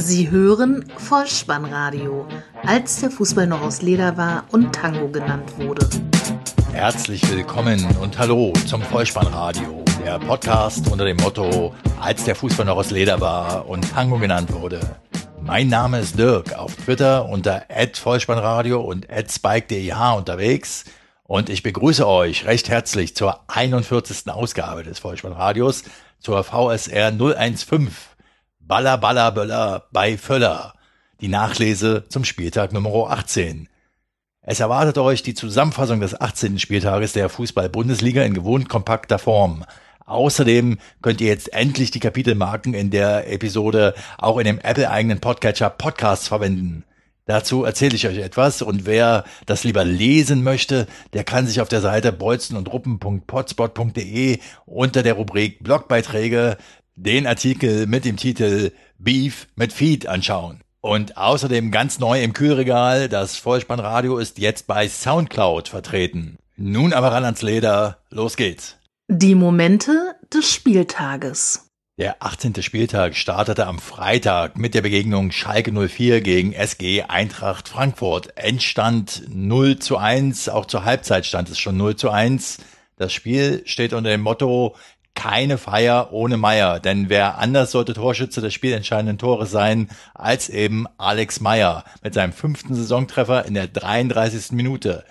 Sie hören Vollspannradio, als der Fußball noch aus Leder war und Tango genannt wurde. Herzlich willkommen und hallo zum Vollspannradio, der Podcast unter dem Motto, als der Fußball noch aus Leder war und Tango genannt wurde. Mein Name ist Dirk, auf Twitter unter @vollspannradio und @spike.deh unterwegs und ich begrüße euch recht herzlich zur 41. Ausgabe des Vollspannradios, zur VSR 015 Baller Baller Böller bei Völler. Die Nachlese zum Spieltag Nummer 18. Es erwartet euch die Zusammenfassung des 18. Spieltages der Fußball-Bundesliga in gewohnt kompakter Form. Außerdem könnt ihr jetzt endlich die Kapitelmarken in der Episode auch in dem Apple-eigenen Podcatcher Podcasts verwenden. Dazu erzähle ich euch etwas und wer das lieber lesen möchte, der kann sich auf der Seite bolzenundruppen.potspot.de unter der Rubrik Blogbeiträge den Artikel mit dem Titel Beef mit Feed anschauen. Und außerdem ganz neu im Kühlregal, das Vollspannradio ist jetzt bei Soundcloud vertreten. Nun aber ran ans Leder, los geht's. Die Momente des Spieltages. Der 18. Spieltag startete am Freitag mit der Begegnung Schalke 04 gegen SG Eintracht Frankfurt. Endstand 0 zu 1, auch zur Halbzeit stand es schon 0 zu 1. Das Spiel steht unter dem Motto keine Feier ohne Meier, denn wer anders sollte Torschütze des spielentscheidenden Tores sein als eben Alex Meier mit seinem fünften Saisontreffer in der 33. Minute.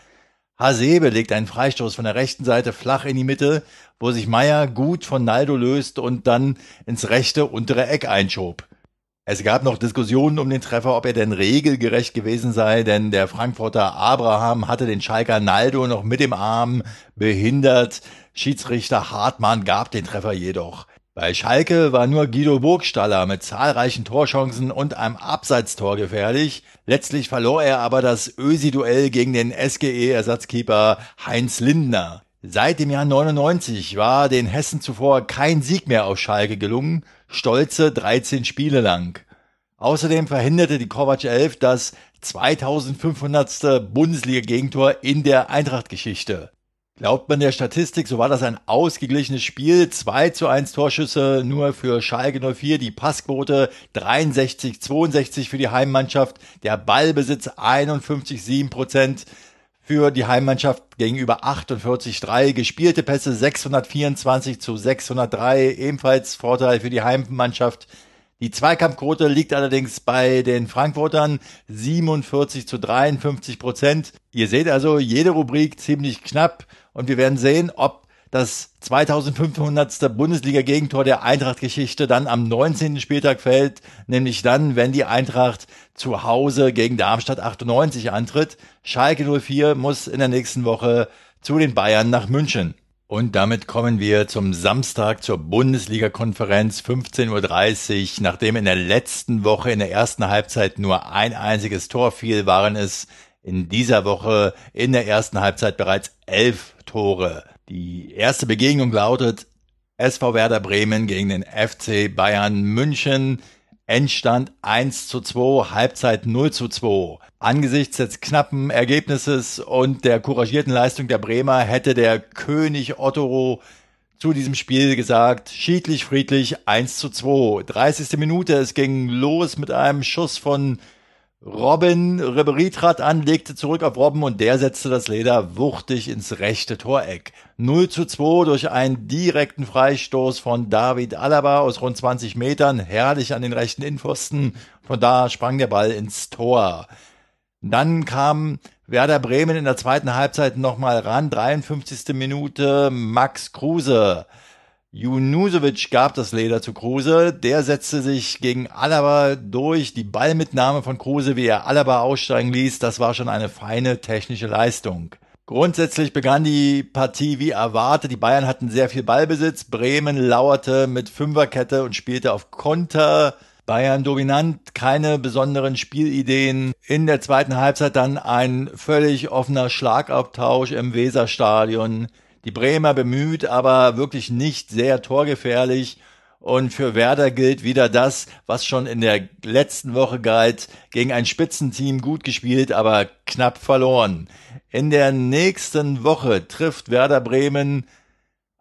Hasebe legt einen Freistoß von der rechten Seite flach in die Mitte, wo sich Meier gut von Naldo löst und dann ins rechte untere Eck einschob. Es gab noch Diskussionen um den Treffer, ob er denn regelgerecht gewesen sei, denn der Frankfurter Abraham hatte den Schalker Naldo noch mit dem Arm behindert. Schiedsrichter Hartmann gab den Treffer jedoch. Bei Schalke war nur Guido Burgstaller mit zahlreichen Torchancen und einem Abseitstor gefährlich. Letztlich verlor er aber das Ösi-Duell gegen den SGE-Ersatzkeeper Heinz Lindner. Seit dem Jahr 99 war den Hessen zuvor kein Sieg mehr auf Schalke gelungen stolze 13 Spiele lang. Außerdem verhinderte die Kovac 11 das 2500. Bundesliga-Gegentor in der Eintracht-Geschichte. Glaubt man der Statistik, so war das ein ausgeglichenes Spiel. 2 zu 1 Torschüsse nur für Schalke 04, die Passquote 63, 62 für die Heimmannschaft, der Ballbesitz 51, 7 Prozent für die Heimmannschaft gegenüber 48-3. Gespielte Pässe 624 zu 603, ebenfalls Vorteil für die Heimmannschaft. Die Zweikampfquote liegt allerdings bei den Frankfurtern 47 zu 53 Prozent. Ihr seht also jede Rubrik ziemlich knapp und wir werden sehen, ob das 2500. Bundesliga-Gegentor der Eintracht-Geschichte dann am 19. Spieltag fällt, nämlich dann, wenn die Eintracht zu Hause gegen Darmstadt 98 antritt. Schalke 04 muss in der nächsten Woche zu den Bayern nach München. Und damit kommen wir zum Samstag zur Bundesliga-Konferenz 15.30 Uhr. Nachdem in der letzten Woche in der ersten Halbzeit nur ein einziges Tor fiel, waren es in dieser Woche in der ersten Halbzeit bereits elf Tore. Die erste Begegnung lautet SV Werder Bremen gegen den FC Bayern München. Endstand 1 zu 2, Halbzeit 0 zu 2. Angesichts des knappen Ergebnisses und der couragierten Leistung der Bremer hätte der König Otto zu diesem Spiel gesagt, schiedlich friedlich 1 zu 2. 30. Minute, es ging los mit einem Schuss von Robin Ribery trat an, legte zurück auf Robben und der setzte das Leder wuchtig ins rechte Toreck. 0 zu 2 durch einen direkten Freistoß von David Alaba aus rund 20 Metern, herrlich an den rechten Innenpfosten. Von da sprang der Ball ins Tor. Dann kam Werder Bremen in der zweiten Halbzeit nochmal ran, 53. Minute, Max Kruse Junusovic gab das Leder zu Kruse. Der setzte sich gegen Alaba durch. Die Ballmitnahme von Kruse, wie er Alaba aussteigen ließ, das war schon eine feine technische Leistung. Grundsätzlich begann die Partie wie erwartet. Die Bayern hatten sehr viel Ballbesitz. Bremen lauerte mit Fünferkette und spielte auf Konter. Bayern dominant, keine besonderen Spielideen. In der zweiten Halbzeit dann ein völlig offener Schlagabtausch im Weserstadion. Die Bremer bemüht, aber wirklich nicht sehr torgefährlich. Und für Werder gilt wieder das, was schon in der letzten Woche galt, gegen ein Spitzenteam gut gespielt, aber knapp verloren. In der nächsten Woche trifft Werder Bremen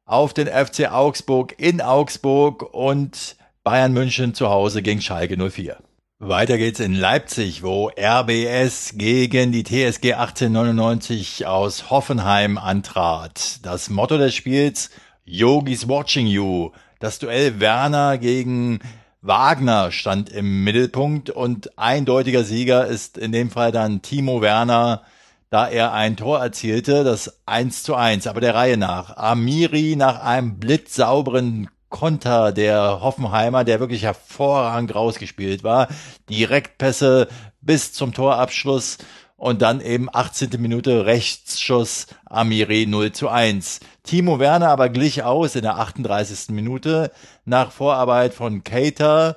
auf den FC Augsburg in Augsburg und Bayern München zu Hause gegen Schalke 04. Weiter geht's in Leipzig, wo RBS gegen die TSG 1899 aus Hoffenheim antrat. Das Motto des Spiels Yogis Watching You. Das Duell Werner gegen Wagner stand im Mittelpunkt und eindeutiger Sieger ist in dem Fall dann Timo Werner, da er ein Tor erzielte, das 1 zu 1, aber der Reihe nach. Amiri nach einem blitzsauberen Konter der Hoffenheimer, der wirklich hervorragend rausgespielt war. Direktpässe bis zum Torabschluss und dann eben 18. Minute Rechtsschuss Amiri 0 zu 1. Timo Werner aber glich aus in der 38. Minute nach Vorarbeit von Cater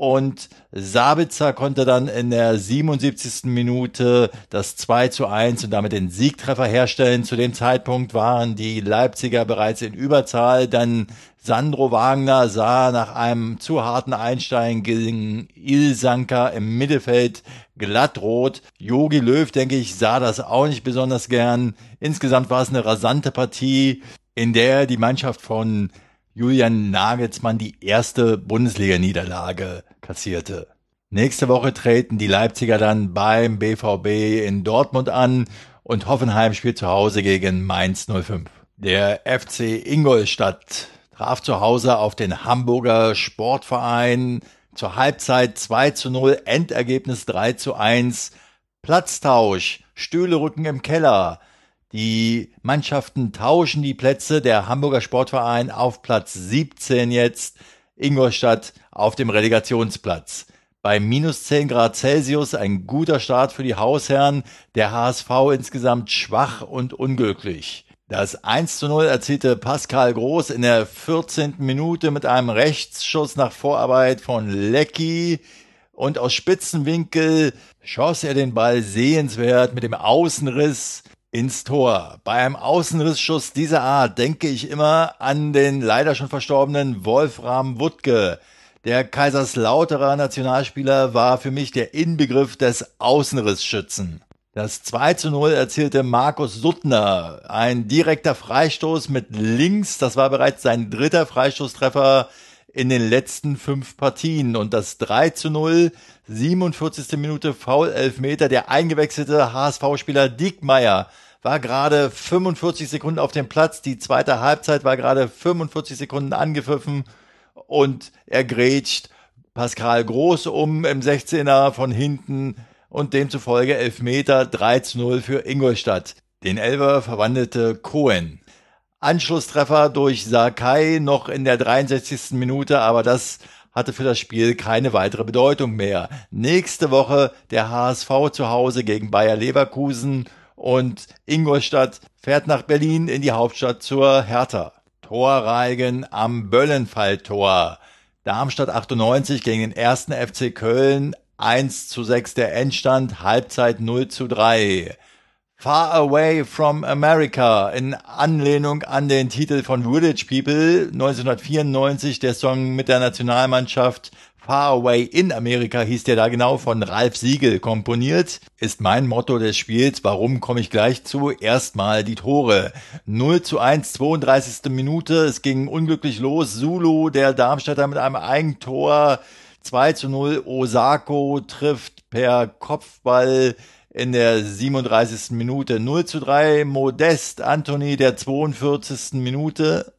und Sabitzer konnte dann in der 77. Minute das 2 zu 1 und damit den Siegtreffer herstellen. Zu dem Zeitpunkt waren die Leipziger bereits in Überzahl. Dann Sandro Wagner sah nach einem zu harten Einstein gegen Ilsanka im Mittelfeld glattrot. Jogi Löw, denke ich, sah das auch nicht besonders gern. Insgesamt war es eine rasante Partie, in der die Mannschaft von Julian Nagelsmann die erste Bundesliga-Niederlage kassierte. Nächste Woche treten die Leipziger dann beim BVB in Dortmund an und Hoffenheim spielt zu Hause gegen Mainz 05. Der FC Ingolstadt traf zu Hause auf den Hamburger Sportverein zur Halbzeit 2 zu 0, Endergebnis 3 zu 1, Platztausch, Stühlerücken im Keller, die Mannschaften tauschen die Plätze. Der Hamburger Sportverein auf Platz 17 jetzt, Ingolstadt auf dem Relegationsplatz. Bei minus 10 Grad Celsius ein guter Start für die Hausherren, der HSV insgesamt schwach und unglücklich. Das 1 zu 0 erzielte Pascal Groß in der 14. Minute mit einem Rechtsschuss nach Vorarbeit von Lecky und aus Spitzenwinkel schoss er den Ball sehenswert mit dem Außenriss ins Tor. Bei einem Außenrissschuss dieser Art denke ich immer an den leider schon verstorbenen Wolfram Wuttke. Der Kaiserslauterer Nationalspieler war für mich der Inbegriff des Außenrissschützen. Das 2 zu 0 erzielte Markus Suttner. Ein direkter Freistoß mit links. Das war bereits sein dritter Freistoßtreffer in den letzten fünf Partien. Und das 3 zu 0, 47. Minute Foul Elfmeter. Der eingewechselte HSV-Spieler Diekmeyer war gerade 45 Sekunden auf dem Platz. Die zweite Halbzeit war gerade 45 Sekunden angepfiffen und er grätscht Pascal Groß um im 16er von hinten und demzufolge Elfmeter 3 zu 0 für Ingolstadt. Den Elber verwandelte Cohen. Anschlusstreffer durch Sakai noch in der 63. Minute, aber das hatte für das Spiel keine weitere Bedeutung mehr. Nächste Woche der HSV zu Hause gegen Bayer Leverkusen und Ingolstadt fährt nach Berlin in die Hauptstadt zur Hertha. Torreigen am Böllenfalltor. Darmstadt 98 gegen den ersten FC Köln 1 zu 6 der Endstand, Halbzeit 0 zu 3. Far Away from America in Anlehnung an den Titel von Village People 1994, der Song mit der Nationalmannschaft Far Away in Amerika hieß der da genau von Ralf Siegel komponiert, ist mein Motto des Spiels. Warum komme ich gleich zu? Erstmal die Tore. 0 zu 1, 32. Minute. Es ging unglücklich los. Zulu, der Darmstädter mit einem Eigentor. 2 zu 0. Osako trifft per Kopfball in der 37. Minute 0 zu 3. Modest Anthony der 42. Minute.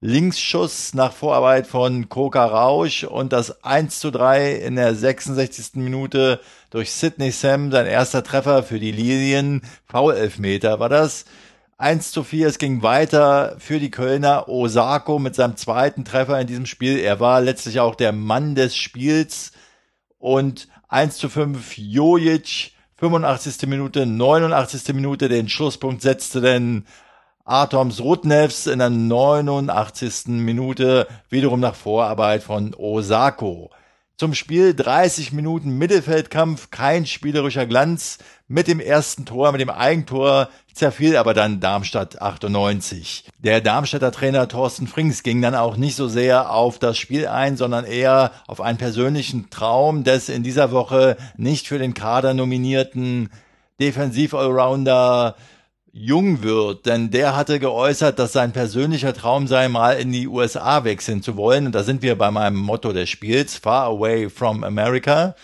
Linksschuss nach Vorarbeit von Koka Rausch und das 1 zu 3 in der 66. Minute durch Sidney Sam, sein erster Treffer für die Lilien. Foul-Elfmeter war das. 1 zu 4, es ging weiter für die Kölner. Osako mit seinem zweiten Treffer in diesem Spiel. Er war letztlich auch der Mann des Spiels. Und 1 zu 5, Jojic 85. Minute, 89. Minute den Schlusspunkt setzte denn Atoms Rudnevs in der 89. Minute wiederum nach Vorarbeit von Osako. Zum Spiel 30 Minuten Mittelfeldkampf, kein spielerischer Glanz. Mit dem ersten Tor, mit dem Eigentor zerfiel aber dann Darmstadt 98. Der Darmstädter Trainer Thorsten Frings ging dann auch nicht so sehr auf das Spiel ein, sondern eher auf einen persönlichen Traum des in dieser Woche nicht für den Kader nominierten Defensiv-Allrounder jung wird, denn der hatte geäußert, dass sein persönlicher Traum sei, mal in die USA wechseln zu wollen. Und da sind wir bei meinem Motto des Spiels, Far Away from America.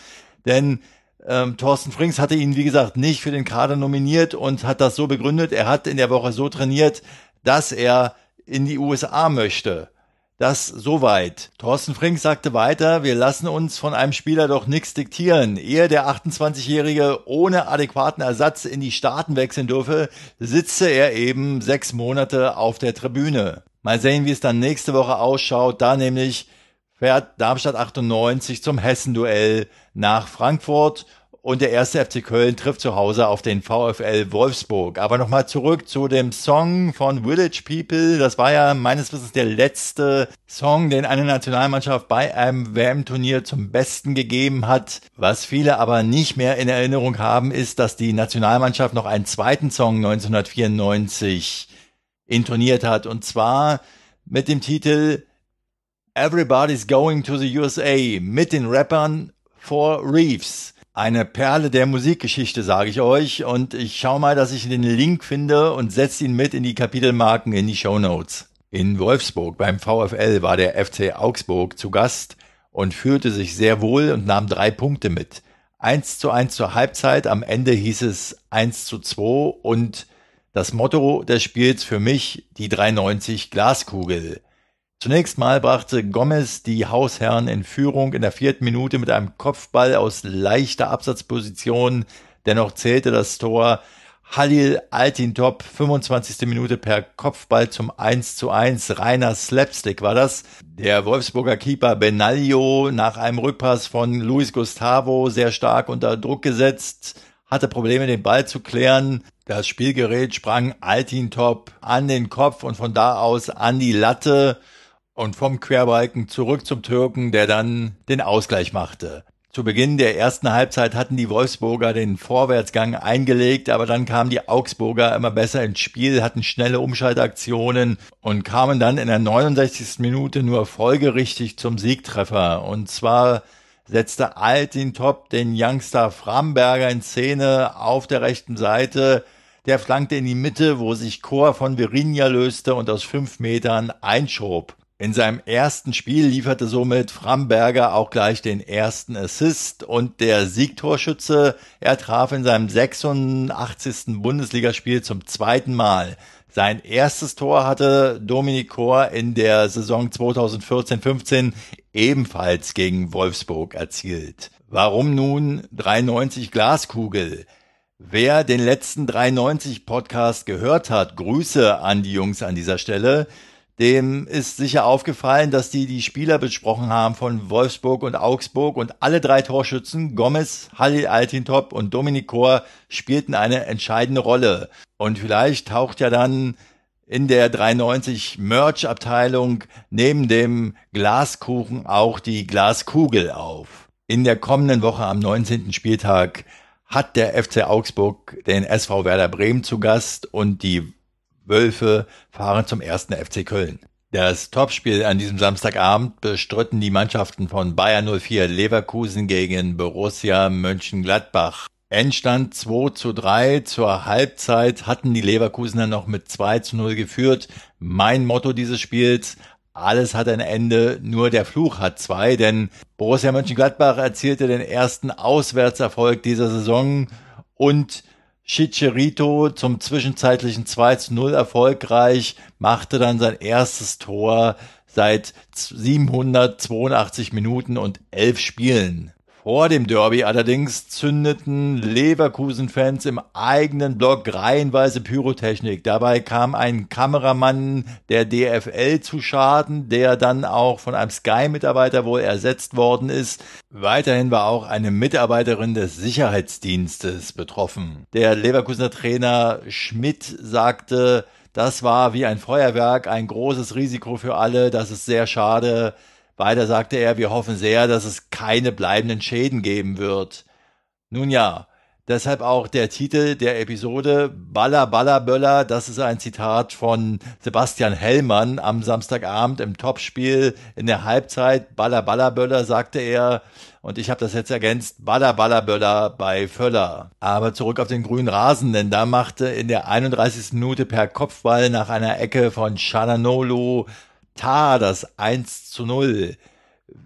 Denn ähm, Thorsten Frings hatte ihn, wie gesagt, nicht für den Kader nominiert und hat das so begründet, er hat in der Woche so trainiert, dass er in die USA möchte. Das soweit. Thorsten Frink sagte weiter, wir lassen uns von einem Spieler doch nichts diktieren. Ehe der 28-Jährige ohne adäquaten Ersatz in die Staaten wechseln dürfe, sitze er eben sechs Monate auf der Tribüne. Mal sehen, wie es dann nächste Woche ausschaut. Da nämlich fährt Darmstadt 98 zum Hessen-Duell nach Frankfurt und der erste FC Köln trifft zu Hause auf den VfL Wolfsburg. Aber nochmal zurück zu dem Song von Village People. Das war ja meines Wissens der letzte Song, den eine Nationalmannschaft bei einem WM-Turnier zum Besten gegeben hat. Was viele aber nicht mehr in Erinnerung haben, ist, dass die Nationalmannschaft noch einen zweiten Song 1994 intoniert hat. Und zwar mit dem Titel Everybody's Going to the USA mit den Rappern Four Reefs. Eine Perle der Musikgeschichte, sage ich euch. Und ich schau mal, dass ich den Link finde und setze ihn mit in die Kapitelmarken in die Show Notes. In Wolfsburg beim VfL war der FC Augsburg zu Gast und fühlte sich sehr wohl und nahm drei Punkte mit. Eins zu eins zur Halbzeit, am Ende hieß es eins zu zwei und das Motto des Spiels für mich die 390 Glaskugel. Zunächst mal brachte Gomez die Hausherren in Führung in der vierten Minute mit einem Kopfball aus leichter Absatzposition. Dennoch zählte das Tor. Halil Altintop, 25. Minute per Kopfball zum 1 zu 1. Reiner Slapstick war das. Der Wolfsburger Keeper Benaglio nach einem Rückpass von Luis Gustavo sehr stark unter Druck gesetzt, hatte Probleme den Ball zu klären. Das Spielgerät sprang Altintop an den Kopf und von da aus an die Latte und vom Querbalken zurück zum Türken, der dann den Ausgleich machte. Zu Beginn der ersten Halbzeit hatten die Wolfsburger den Vorwärtsgang eingelegt, aber dann kamen die Augsburger immer besser ins Spiel, hatten schnelle Umschaltaktionen und kamen dann in der 69. Minute nur folgerichtig zum Siegtreffer. Und zwar setzte Altin Top den Youngster Framberger in Szene auf der rechten Seite. Der flankte in die Mitte, wo sich Chor von Virinja löste und aus fünf Metern einschob. In seinem ersten Spiel lieferte somit Framberger auch gleich den ersten Assist und der Siegtorschütze, er traf in seinem 86. Bundesligaspiel zum zweiten Mal. Sein erstes Tor hatte Dominik Kor in der Saison 2014-15 ebenfalls gegen Wolfsburg erzielt. Warum nun 93 Glaskugel? Wer den letzten 93 Podcast gehört hat, Grüße an die Jungs an dieser Stelle dem ist sicher aufgefallen, dass die die Spieler besprochen haben von Wolfsburg und Augsburg und alle drei Torschützen, Gomez, Halil Altintop und Dominik Kor, spielten eine entscheidende Rolle. Und vielleicht taucht ja dann in der 390 Merch-Abteilung neben dem Glaskuchen auch die Glaskugel auf. In der kommenden Woche am 19. Spieltag hat der FC Augsburg den SV Werder Bremen zu Gast und die Wölfe fahren zum ersten FC Köln. Das Topspiel an diesem Samstagabend bestritten die Mannschaften von Bayern 04 Leverkusen gegen Borussia Mönchengladbach. Endstand 2 zu 3. Zur Halbzeit hatten die Leverkusener noch mit 2 zu 0 geführt. Mein Motto dieses Spiels, alles hat ein Ende, nur der Fluch hat zwei, denn Borussia Mönchengladbach erzielte den ersten Auswärtserfolg dieser Saison und Chicharito zum zwischenzeitlichen 2 zu 0 erfolgreich, machte dann sein erstes Tor seit 782 Minuten und 11 Spielen. Vor dem Derby allerdings zündeten Leverkusen-Fans im eigenen Block reihenweise Pyrotechnik. Dabei kam ein Kameramann der DFL zu Schaden, der dann auch von einem Sky-Mitarbeiter wohl ersetzt worden ist. Weiterhin war auch eine Mitarbeiterin des Sicherheitsdienstes betroffen. Der Leverkusener Trainer Schmidt sagte, das war wie ein Feuerwerk, ein großes Risiko für alle, das ist sehr schade. Weiter sagte er, wir hoffen sehr, dass es keine bleibenden Schäden geben wird. Nun ja, Deshalb auch der Titel der Episode Baller, Baller, Böller. Das ist ein Zitat von Sebastian Hellmann am Samstagabend im Topspiel in der Halbzeit. Baller, Baller, Böller, sagte er. Und ich habe das jetzt ergänzt. Baller, Baller, Böller bei Völler. Aber zurück auf den grünen Rasen, denn da machte in der 31. Minute per Kopfball nach einer Ecke von Shalanolu Tar das 1 zu 0.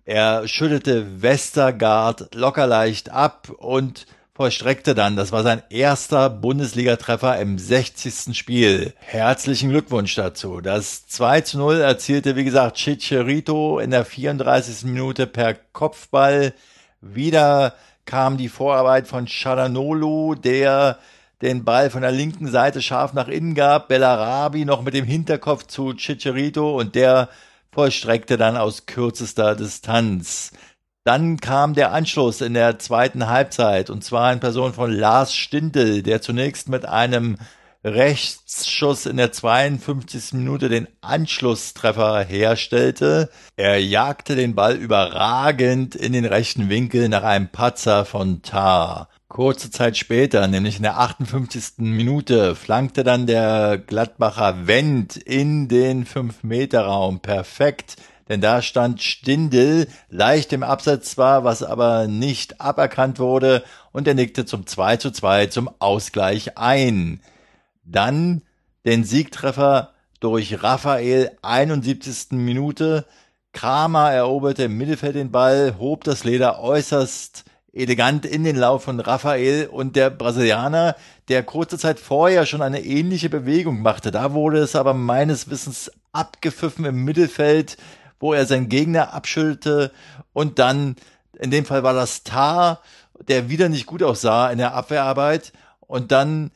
Er schüttelte Westergaard locker leicht ab und vollstreckte dann. Das war sein erster Bundesligatreffer im 60. Spiel. Herzlichen Glückwunsch dazu. Das 2 zu 0 erzielte, wie gesagt, Chicharito in der 34. Minute per Kopfball. Wieder kam die Vorarbeit von Chalanolu, der den Ball von der linken Seite scharf nach innen gab. Bellarabi noch mit dem Hinterkopf zu Chicharito und der vollstreckte dann aus kürzester Distanz. Dann kam der Anschluss in der zweiten Halbzeit und zwar in Person von Lars Stindl, der zunächst mit einem Rechtsschuss in der 52. Minute den Anschlusstreffer herstellte. Er jagte den Ball überragend in den rechten Winkel nach einem Patzer von Tar. Kurze Zeit später, nämlich in der 58. Minute, flankte dann der Gladbacher Wendt in den 5-Meter-Raum perfekt denn da stand Stindel leicht im Absatz zwar, was aber nicht aberkannt wurde, und er nickte zum 2 zu 2 zum Ausgleich ein. Dann den Siegtreffer durch Raphael 71. Minute. Kramer eroberte im Mittelfeld den Ball, hob das Leder äußerst elegant in den Lauf von Raphael und der Brasilianer, der kurze Zeit vorher schon eine ähnliche Bewegung machte. Da wurde es aber meines Wissens abgepfiffen im Mittelfeld wo er seinen Gegner abschüttelte und dann, in dem Fall war das Tar, der wieder nicht gut aussah in der Abwehrarbeit und dann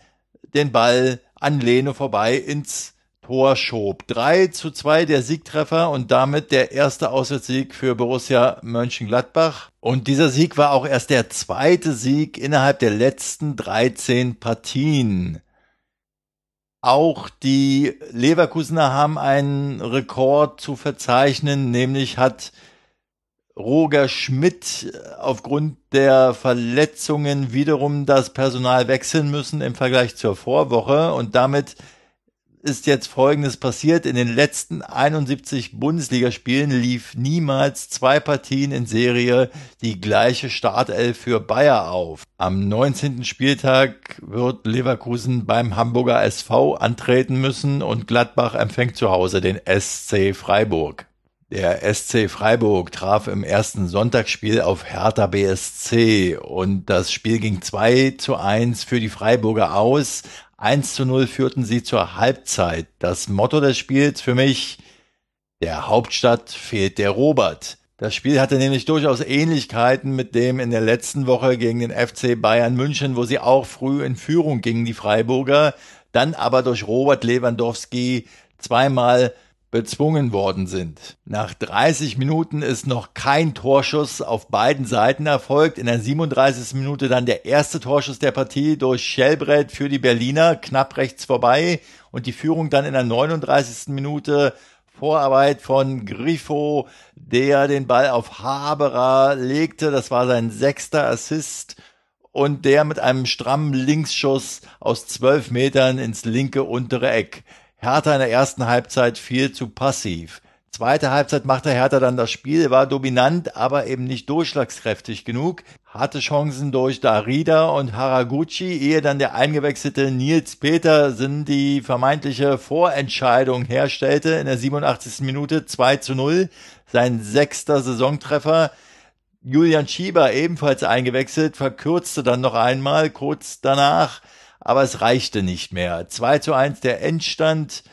den Ball an Leno vorbei ins Tor schob. 3 zu 2 der Siegtreffer und damit der erste Auswärtssieg für Borussia Mönchengladbach. Und dieser Sieg war auch erst der zweite Sieg innerhalb der letzten 13 Partien. Auch die Leverkusener haben einen Rekord zu verzeichnen, nämlich hat Roger Schmidt aufgrund der Verletzungen wiederum das Personal wechseln müssen im Vergleich zur Vorwoche und damit ist jetzt Folgendes passiert. In den letzten 71 Bundesligaspielen lief niemals zwei Partien in Serie die gleiche Startelf für Bayer auf. Am 19. Spieltag wird Leverkusen beim Hamburger SV antreten müssen und Gladbach empfängt zu Hause den SC Freiburg. Der SC Freiburg traf im ersten Sonntagsspiel auf Hertha BSC und das Spiel ging 2 zu 1 für die Freiburger aus. 1 zu 0 führten sie zur Halbzeit. Das Motto des Spiels für mich, der Hauptstadt fehlt der Robert. Das Spiel hatte nämlich durchaus Ähnlichkeiten mit dem in der letzten Woche gegen den FC Bayern München, wo sie auch früh in Führung gingen, die Freiburger, dann aber durch Robert Lewandowski zweimal bezwungen worden sind. Nach 30 Minuten ist noch kein Torschuss auf beiden Seiten erfolgt. In der 37. Minute dann der erste Torschuss der Partie durch Schellbrett für die Berliner, knapp rechts vorbei. Und die Führung dann in der 39. Minute Vorarbeit von Griffo, der den Ball auf Haberer legte. Das war sein sechster Assist. Und der mit einem strammen Linksschuss aus zwölf Metern ins linke untere Eck. Hertha in der ersten Halbzeit viel zu passiv. Zweite Halbzeit machte Hertha dann das Spiel, war dominant, aber eben nicht durchschlagskräftig genug, hatte Chancen durch Darida und Haraguchi, ehe dann der eingewechselte Nils Petersen die vermeintliche Vorentscheidung herstellte in der 87. Minute 2 zu 0, sein sechster Saisontreffer. Julian Schieber ebenfalls eingewechselt, verkürzte dann noch einmal kurz danach aber es reichte nicht mehr. 2 zu 1 der Endstand.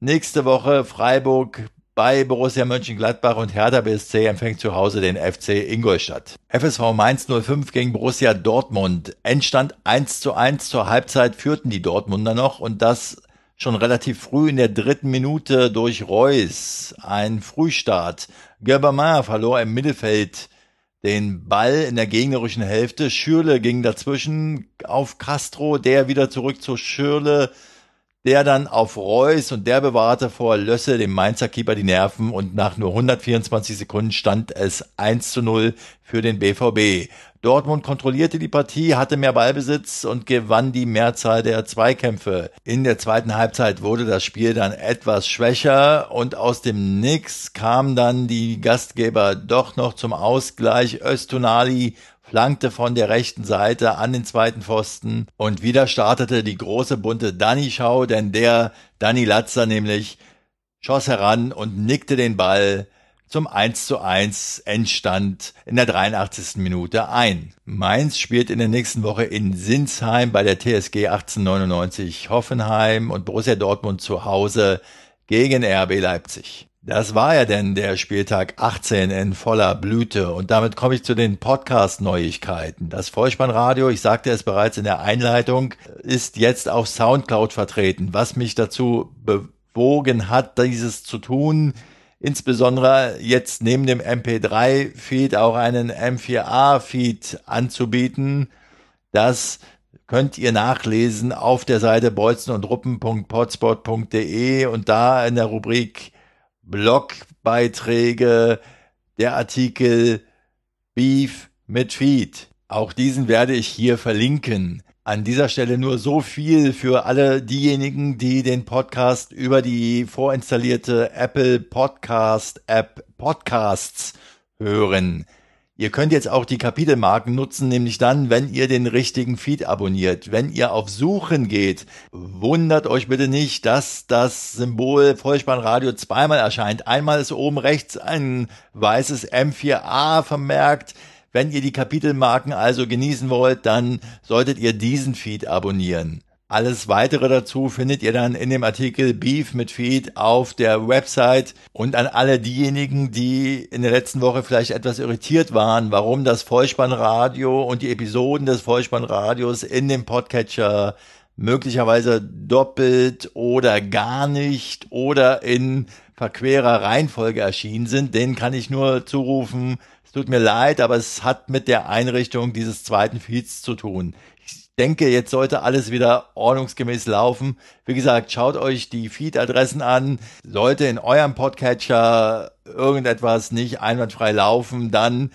Nächste Woche Freiburg bei Borussia Mönchengladbach und Hertha BSC empfängt zu Hause den FC Ingolstadt. FSV Mainz 05 gegen Borussia Dortmund. Endstand 1 zu 1 zur Halbzeit führten die Dortmunder noch und das schon relativ früh in der dritten Minute durch Reus. Ein Frühstart. Gerbermeier verlor im Mittelfeld den Ball in der gegnerischen Hälfte. Schürle ging dazwischen auf Castro, der wieder zurück zu Schürle. der dann auf Reus und der bewahrte vor Lösse, dem Mainzer Keeper, die Nerven und nach nur 124 Sekunden stand es 1 zu 0 für den BVB. Dortmund kontrollierte die Partie, hatte mehr Ballbesitz und gewann die Mehrzahl der Zweikämpfe. In der zweiten Halbzeit wurde das Spiel dann etwas schwächer und aus dem Nix kamen dann die Gastgeber doch noch zum Ausgleich. Östunali flankte von der rechten Seite an den zweiten Pfosten und wieder startete die große bunte Danny-Schau, denn der Danny Latzer nämlich schoss heran und nickte den Ball zum 1 zu 1 Endstand in der 83. Minute ein. Mainz spielt in der nächsten Woche in Sinsheim bei der TSG 1899 Hoffenheim und Borussia Dortmund zu Hause gegen RB Leipzig. Das war ja denn der Spieltag 18 in voller Blüte und damit komme ich zu den Podcast-Neuigkeiten. Das Vollspannradio, ich sagte es bereits in der Einleitung, ist jetzt auf Soundcloud vertreten. Was mich dazu bewogen hat, dieses zu tun, insbesondere jetzt neben dem MP3-Feed auch einen M4A-Feed anzubieten, das könnt ihr nachlesen auf der Seite bolzenundruppen.potspot.de und da in der Rubrik Blogbeiträge, der Artikel Beef mit Feed. Auch diesen werde ich hier verlinken. An dieser Stelle nur so viel für alle diejenigen, die den Podcast über die vorinstallierte Apple Podcast App Podcasts hören. Ihr könnt jetzt auch die Kapitelmarken nutzen, nämlich dann, wenn ihr den richtigen Feed abonniert. Wenn ihr auf Suchen geht, wundert euch bitte nicht, dass das Symbol Vollspannradio zweimal erscheint. Einmal ist oben rechts ein weißes M4A vermerkt. Wenn ihr die Kapitelmarken also genießen wollt, dann solltet ihr diesen Feed abonnieren. Alles weitere dazu findet ihr dann in dem Artikel Beef mit Feed auf der Website und an alle diejenigen, die in der letzten Woche vielleicht etwas irritiert waren, warum das Vollspannradio und die Episoden des Vollspannradios in dem Podcatcher möglicherweise doppelt oder gar nicht oder in verquerer Reihenfolge erschienen sind, denen kann ich nur zurufen, tut mir leid, aber es hat mit der Einrichtung dieses zweiten Feeds zu tun denke, jetzt sollte alles wieder ordnungsgemäß laufen. Wie gesagt, schaut euch die Feed-Adressen an. Sollte in eurem Podcatcher irgendetwas nicht einwandfrei laufen, dann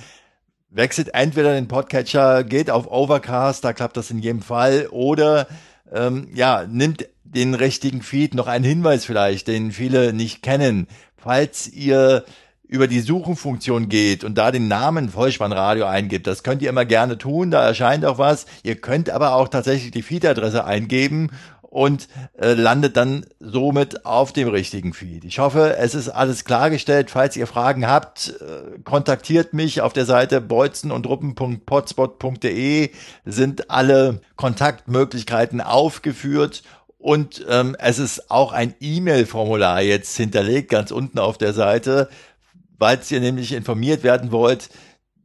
wechselt entweder den Podcatcher, geht auf Overcast, da klappt das in jedem Fall, oder ähm, ja, nimmt den richtigen Feed. Noch ein Hinweis vielleicht, den viele nicht kennen. Falls ihr über die Suchenfunktion geht und da den Namen Vollspannradio eingibt, das könnt ihr immer gerne tun, da erscheint auch was. Ihr könnt aber auch tatsächlich die Feed-Adresse eingeben und äh, landet dann somit auf dem richtigen Feed. Ich hoffe, es ist alles klargestellt. Falls ihr Fragen habt, äh, kontaktiert mich auf der Seite bolzenundruppen.potspot.de sind alle Kontaktmöglichkeiten aufgeführt und ähm, es ist auch ein E-Mail-Formular jetzt hinterlegt, ganz unten auf der Seite weil ihr nämlich informiert werden wollt,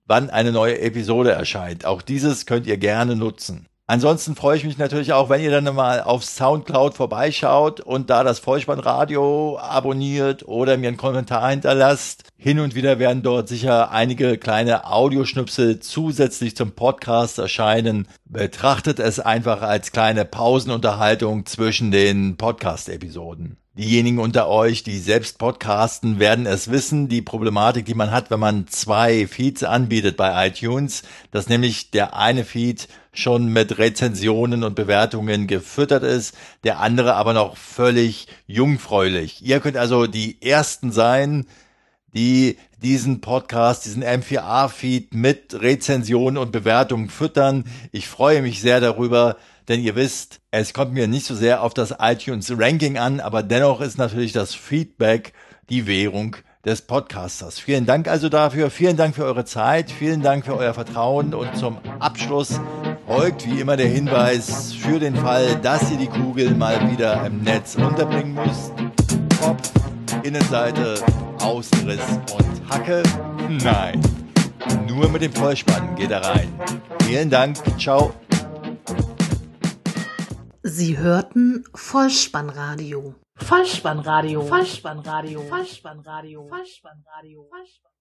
wann eine neue Episode erscheint. Auch dieses könnt ihr gerne nutzen. Ansonsten freue ich mich natürlich auch, wenn ihr dann mal auf Soundcloud vorbeischaut und da das Vollspannradio abonniert oder mir einen Kommentar hinterlasst. Hin und wieder werden dort sicher einige kleine Audioschnipsel zusätzlich zum Podcast erscheinen. Betrachtet es einfach als kleine Pausenunterhaltung zwischen den Podcast-Episoden. Diejenigen unter euch, die selbst podcasten, werden es wissen, die Problematik, die man hat, wenn man zwei Feeds anbietet bei iTunes, dass nämlich der eine Feed schon mit Rezensionen und Bewertungen gefüttert ist, der andere aber noch völlig jungfräulich. Ihr könnt also die ersten sein, die diesen Podcast, diesen M4A-Feed mit Rezensionen und Bewertungen füttern. Ich freue mich sehr darüber, denn ihr wisst, es kommt mir nicht so sehr auf das iTunes Ranking an, aber dennoch ist natürlich das Feedback die Währung des Podcasters. Vielen Dank also dafür, vielen Dank für eure Zeit, vielen Dank für euer Vertrauen und zum Abschluss folgt wie immer der Hinweis für den Fall, dass ihr die Kugel mal wieder im Netz unterbringen müsst. Kopf, Innenseite, Außenriss und Hacke. Nein, nur mit dem Vollspann geht er rein. Vielen Dank, ciao. Sie hörten Vollspannradio. Vollspannradio. Vollspannradio. Vollspannradio. Vollspannradio. Vollspannradio.